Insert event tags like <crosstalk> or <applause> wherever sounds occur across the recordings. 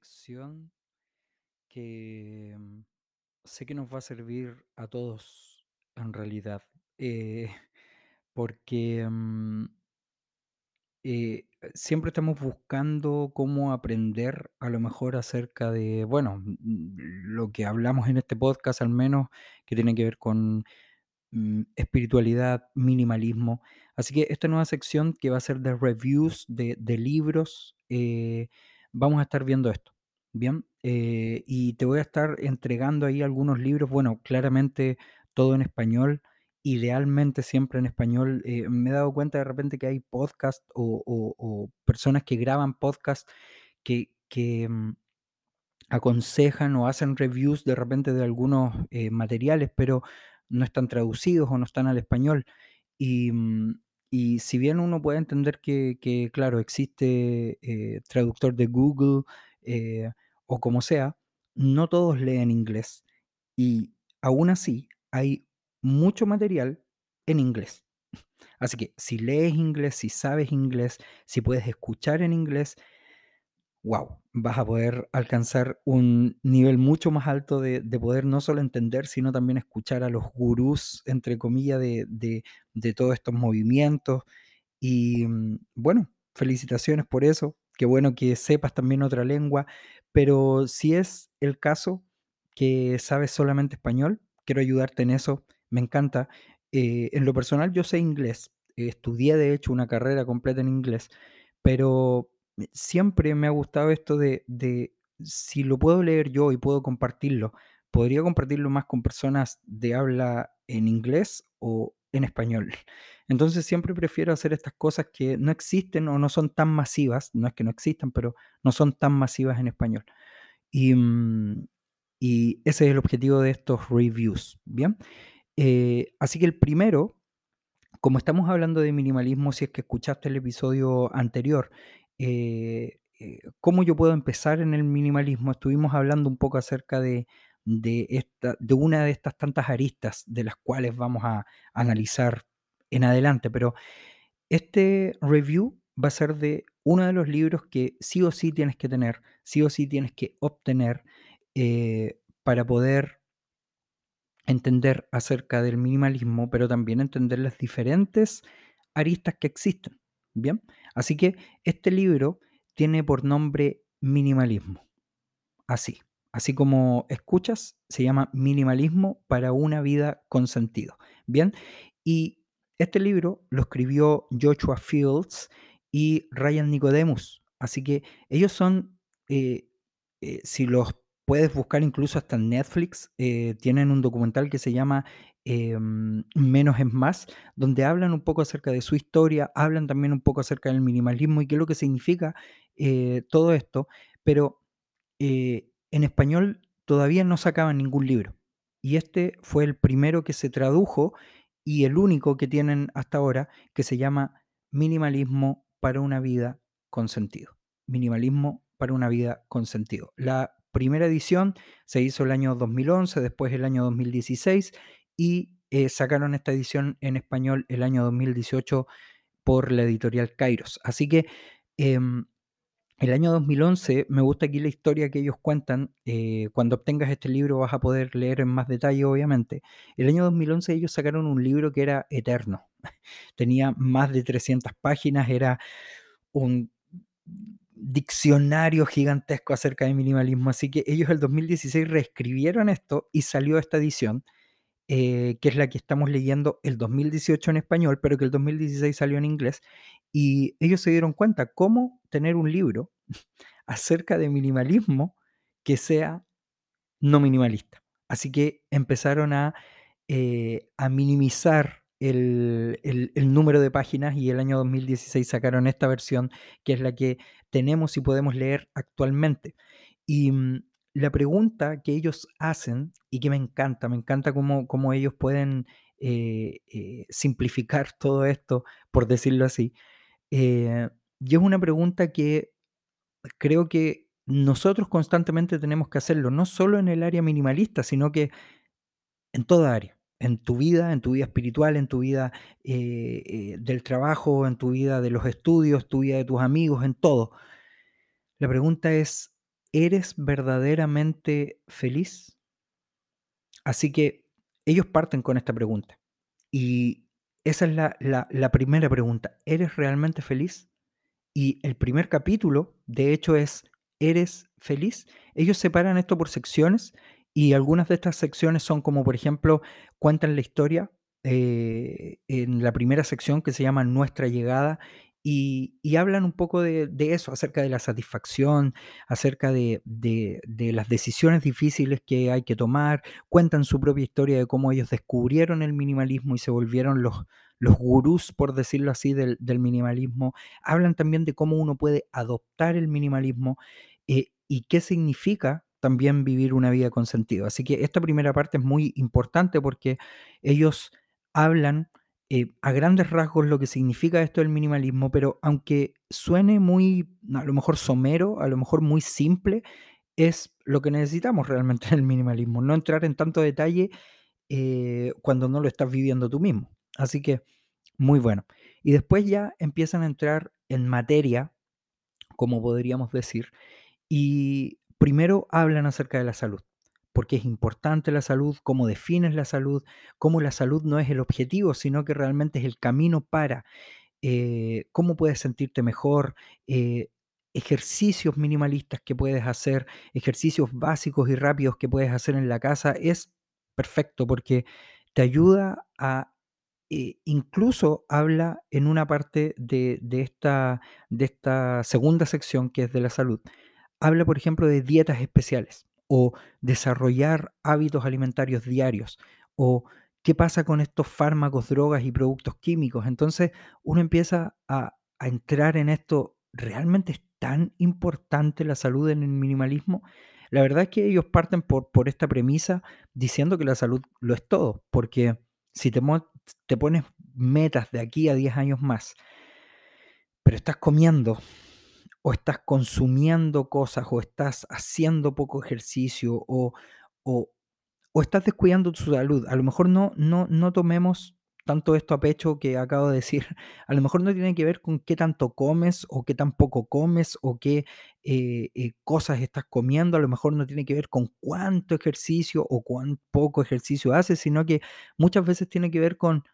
sección que mm, sé que nos va a servir a todos en realidad, eh, <laughs> porque mm, eh, siempre estamos buscando cómo aprender a lo mejor acerca de, bueno, mm, lo que hablamos en este podcast al menos, que tiene que ver con espiritualidad, minimalismo. Así que esta nueva sección que va a ser de reviews de, de libros, eh, vamos a estar viendo esto. Bien, eh, y te voy a estar entregando ahí algunos libros, bueno, claramente todo en español, idealmente siempre en español. Eh, me he dado cuenta de repente que hay podcasts o, personas que graban podcasts que, que, mm, aconsejan o hacen reviews de repente de algunos eh, materiales, pero no están traducidos o no están al español. Y, mm, y si bien uno puede entender que, claro, existe eh, traductor de Google eh, o como sea, no todos leen inglés. Y aún así hay mucho material en inglés. Así que si lees inglés, si sabes inglés, si puedes escuchar en inglés, wow, vas a poder alcanzar un nivel mucho más alto de, de poder no solo entender, sino también escuchar a los gurús, entre comillas, de, de, de todos estos movimientos. Y mm, bueno, felicitaciones por eso. Qué bueno que sepas también otra lengua, pero si es el caso que sabes solamente español, quiero ayudarte en eso. Me encanta. Eh, en lo personal, yo sé inglés. Estudié, de hecho, una carrera completa en inglés, pero siempre me ha gustado esto de, de si lo puedo leer yo y puedo compartirlo, podría compartirlo más con personas de habla en inglés o en español. <laughs> Entonces siempre prefiero hacer estas cosas que no existen o no son tan masivas, no es que no existan, pero no son tan masivas en español. Y, mm, y ese es el objetivo de estos reviews, ¿bien? Eh, así que el primero como estamos hablando de minimalismo, si es que escuchaste el episodio anterior, eh, eh, ¿cómo yo puedo empezar en el minimalismo? Estuvimos hablando un poco acerca de, de, esta, de una de estas tantas aristas de las cuales vamos a analizar en adelante, pero este review va a ser de uno de los libros que sí o sí tienes que tener, sí o sí tienes que obtener eh, para poder entender acerca del minimalismo, pero también entender las diferentes aristas que existen. Bien, así que este libro tiene por nombre Minimalismo. Así, así como escuchas, se llama Minimalismo para una vida con sentido. Bien, y este libro lo escribió Joshua Fields y Ryan Nicodemus. Así que ellos son, eh, eh, si los puedes buscar incluso hasta en Netflix, eh, tienen un documental que se llama em, Menos es Más, donde hablan un poco acerca de su historia, hablan también un poco acerca del minimalismo y qué es lo que significa eh, todo esto, pero eh, en español todavía no sacaban ningún libro. Y este fue el primero que se tradujo y el único que tienen hasta ahora, que se llama Minimalismo para una vida con sentido. Minimalismo para una vida con sentido. La primera edición se hizo el año 2011, después el año 2016 y eh, sacaron esta edición en español el año 2018 por la editorial Kairos. Así que em, el año 2011, me gusta aquí la historia que ellos cuentan, eh, cuando obtengas este libro vas a poder leer en más detalle, obviamente. El año 2011 ellos sacaron un libro que era eterno, <laughs> tenía más de 300 páginas, era un diccionario gigantesco acerca de minimalismo, así que ellos el 2016 reescribieron esto y salió esta edición, eh, que es la que estamos leyendo el 2018 en español, pero que el 2016 salió en inglés, y ellos se dieron cuenta cómo tener un libro <laughs> acerca de minimalismo que sea no minimalista. Así que empezaron a, eh, a minimizar el, el- el número de páginas y el año 2016 sacaron esta versión que es la que tenemos y podemos leer actualmente. Y mm, la pregunta que ellos hacen y que me encanta, me encanta cómo, cómo ellos pueden eh, eh, simplificar <laughs> todo esto, por decirlo así. eh, y es una pregunta que creo que nosotros constantemente tenemos que hacerlo, no solo en el área minimalista, sino que en toda área, en tu vida, en tu vida espiritual, en tu vida del trabajo, en tu vida de los estudios, tu vida de tus amigos, en todo. La pregunta es, ¿eres verdaderamente feliz? Así que ellos parten con esta pregunta. Y esa es la, la- primera pregunta. ¿Eres realmente feliz? Y el primer capítulo, de hecho, es ¿Eres feliz? Ellos separan esto por secciones y algunas de estas secciones son como, por ejemplo, cuentan la historia eh, en la primera sección que se llama Nuestra llegada y, hablan un poco de, eso, acerca de la satisfacción, acerca de, las decisiones difíciles que hay que tomar, cuentan su propia historia de cómo ellos descubrieron el minimalismo y se volvieron los, gurús, por decirlo así, del, del minimalismo hablan también de cómo uno puede adoptar el minimalismo eh, y qué significa también vivir una vida con sentido. Así que esta primera parte es muy importante porque ellos hablan eh, a grandes rasgos lo que significa esto del minimalismo, pero aunque suene muy, a lo mejor somero, a lo mejor muy simple, es lo que necesitamos realmente en el minimalismo, no entrar en tanto detalle eh, cuando no lo estás viviendo tú mismo. Así que muy bueno. Y después ya empiezan a entrar en materia, como podríamos decir, y primero hablan acerca de la salud, porque es importante la salud, cómo defines la salud, cómo la salud no es el objetivo, sino que realmente es el camino para eh, cómo puedes sentirte mejor, eh, ejercicios minimalistas que puedes hacer, ejercicios básicos y rápidos que puedes hacer en la casa, es perfecto porque te ayuda a eh, incluso habla en una parte de, de esta, de esta segunda sección que es de la salud, habla por ejemplo de dietas especiales o desarrollar hábitos alimentarios diarios o qué pasa con estos fármacos, drogas y productos químicos. Entonces uno empieza a, entrar en esto, ¿realmente es tan importante la salud en el minimalismo? La verdad es que ellos parten por, por esta premisa diciendo que la salud lo es todo, porque si te pones metas de aquí a 10 años más, pero estás comiendo o estás consumiendo cosas o estás haciendo poco ejercicio o, o, o estás descuidando tu salud, a lo mejor no, no, no tomemos tanto esto a pecho que acabo de decir, <laughs> a lo mejor no tiene que ver con qué tanto comes o qué tan poco comes o qué eh, eh, cosas estás comiendo, a lo mejor no tiene que ver con cuánto ejercicio o cuán poco ejercicio haces, sino que muchas veces tiene que ver con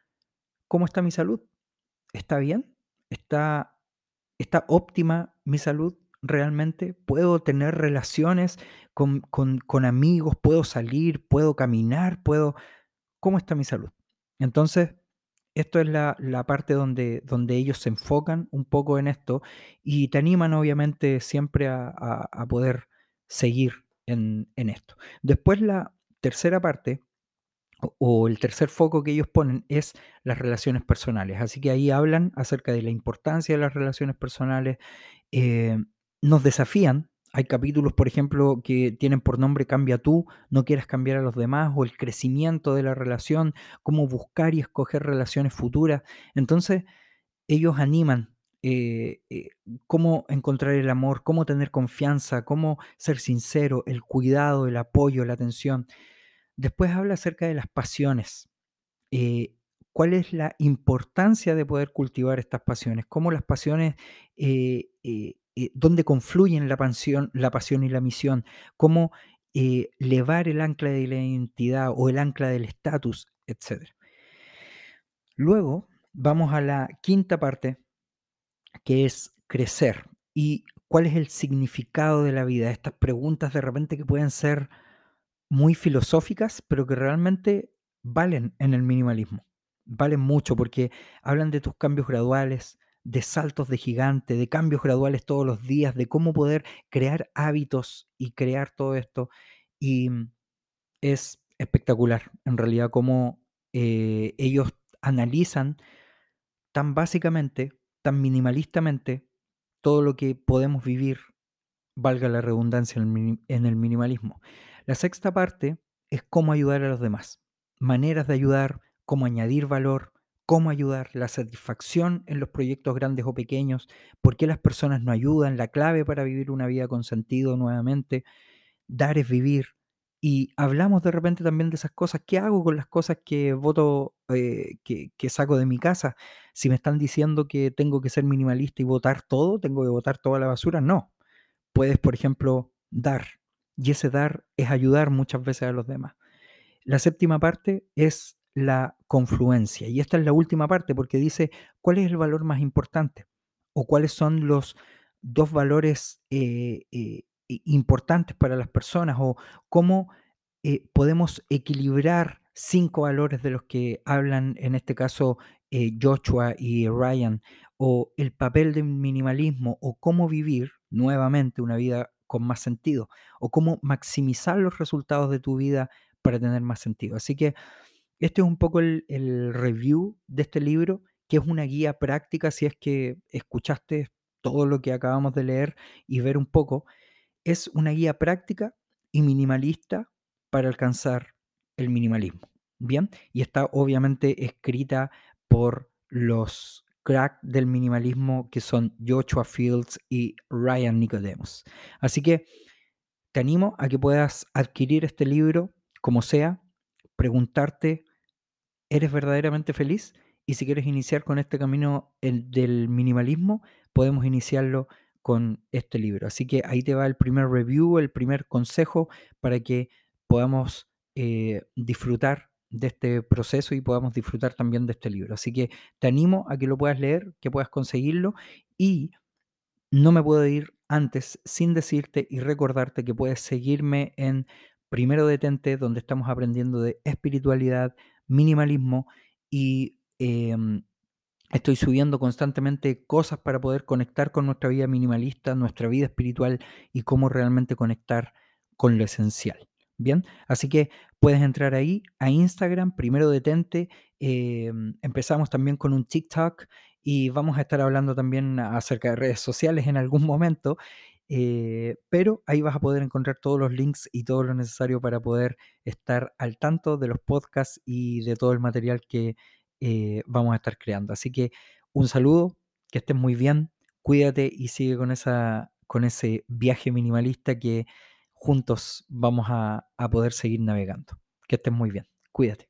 ¿Cómo está mi salud? ¿Está bien? ¿Está, está óptima mi salud realmente? ¿Puedo tener relaciones con, con- amigos? ¿Puedo salir? ¿Puedo caminar? ¿Puedo... ¿Cómo está mi salud? Entonces, esto es la, la parte donde, donde ellos se enfocan un poco en esto y te animan obviamente siempre a, a- a poder seguir en, en esto. Después la tercera parte o el tercer foco que ellos ponen es las relaciones personales. Así que ahí hablan acerca de la importancia de las relaciones personales, eh, nos desafían. Hay capítulos, por ejemplo, que tienen por nombre Cambia tú, no quieras cambiar a los demás, o el crecimiento de la relación, cómo buscar y escoger relaciones futuras. Entonces, ellos animan eh, eh, cómo encontrar el amor, cómo tener confianza, cómo ser sincero, el cuidado, el apoyo, la atención. Después habla acerca de las pasiones. eh, ¿cuál es la importancia de poder cultivar estas pasiones? ¿Cómo las pasiones, eh, eh, dónde confluyen la pasión, la pasión y la misión? ¿Cómo eh, levar el ancla de la identidad o el ancla del estatus, etcétera? Luego vamos a la quinta parte, que es crecer. ¿Y cuál es el significado de la vida? Estas preguntas de repente que pueden ser muy filosóficas, pero que realmente valen en el minimalismo. Valen mucho porque hablan de tus cambios graduales, de saltos de gigante, de cambios graduales todos los días, de cómo poder crear hábitos y crear todo esto. Y es espectacular, en realidad, cómo eh, ellos analizan tan básicamente, tan minimalistamente, todo lo que podemos vivir valga la redundancia, en el minimalismo. La sexta parte es cómo ayudar a los demás, maneras de ayudar, cómo añadir valor, cómo ayudar, la satisfacción en los proyectos grandes o pequeños, por qué las personas no ayudan, la clave para vivir una vida con sentido nuevamente, dar es vivir. Y hablamos de repente también de esas cosas, ¿qué hago con las cosas que voto, eh, que, que saco de mi casa? Si me están diciendo que tengo que ser minimalista y votar todo, tengo que votar toda la basura, no puedes, por ejemplo, dar. Y ese dar es ayudar muchas veces a los demás. La séptima parte es la confluencia. Y esta es la última parte porque dice cuál es el valor más importante o cuáles son los dos valores eh, eh, importantes para las personas o cómo eh, podemos equilibrar cinco valores de los que hablan en este caso Joshua y Ryan o el papel del minimalismo o cómo vivir nuevamente una vida con más sentido o cómo maximizar los resultados de tu vida para tener más sentido. Así que este es un poco el, review de este libro, que es una guía práctica si es que escuchaste todo lo que acabamos de leer y ver un poco. Es una guía práctica y minimalista para alcanzar el minimalismo. Bien, y está obviamente escrita por los crack del minimalismo que son Joshua Fields y Ryan Nicodemus. Así que te animo a que puedas adquirir este libro como sea, preguntarte, ¿eres verdaderamente feliz? Y si quieres iniciar con este camino del minimalismo, podemos iniciarlo con este libro. Así que ahí te va el primer review, el primer consejo para que podamos eh, disfrutar de este proceso y podamos disfrutar también de este libro. Así que te animo a que lo puedas leer, que puedas conseguirlo y no me puedo ir antes sin decirte y recordarte que puedes seguirme en Primero Detente, donde estamos aprendiendo de espiritualidad, minimalismo y em, estoy subiendo constantemente cosas para poder conectar con nuestra vida minimalista, nuestra vida espiritual y cómo realmente conectar con lo esencial. Bien, así que puedes entrar ahí a Instagram, primero detente. Em, empezamos también con un TikTok y vamos a estar hablando también acerca de redes sociales en algún <laughs> momento. Eh, pero ahí vas a poder encontrar todos los links y todo lo necesario para poder estar al tanto de los podcasts y de todo el material que eh, vamos a estar creando. Así que un saludo, que estés muy bien, cuídate y sigue con, esa, con ese viaje minimalista que juntos vamos a, a poder seguir navegando. Que estés muy bien, cuídate.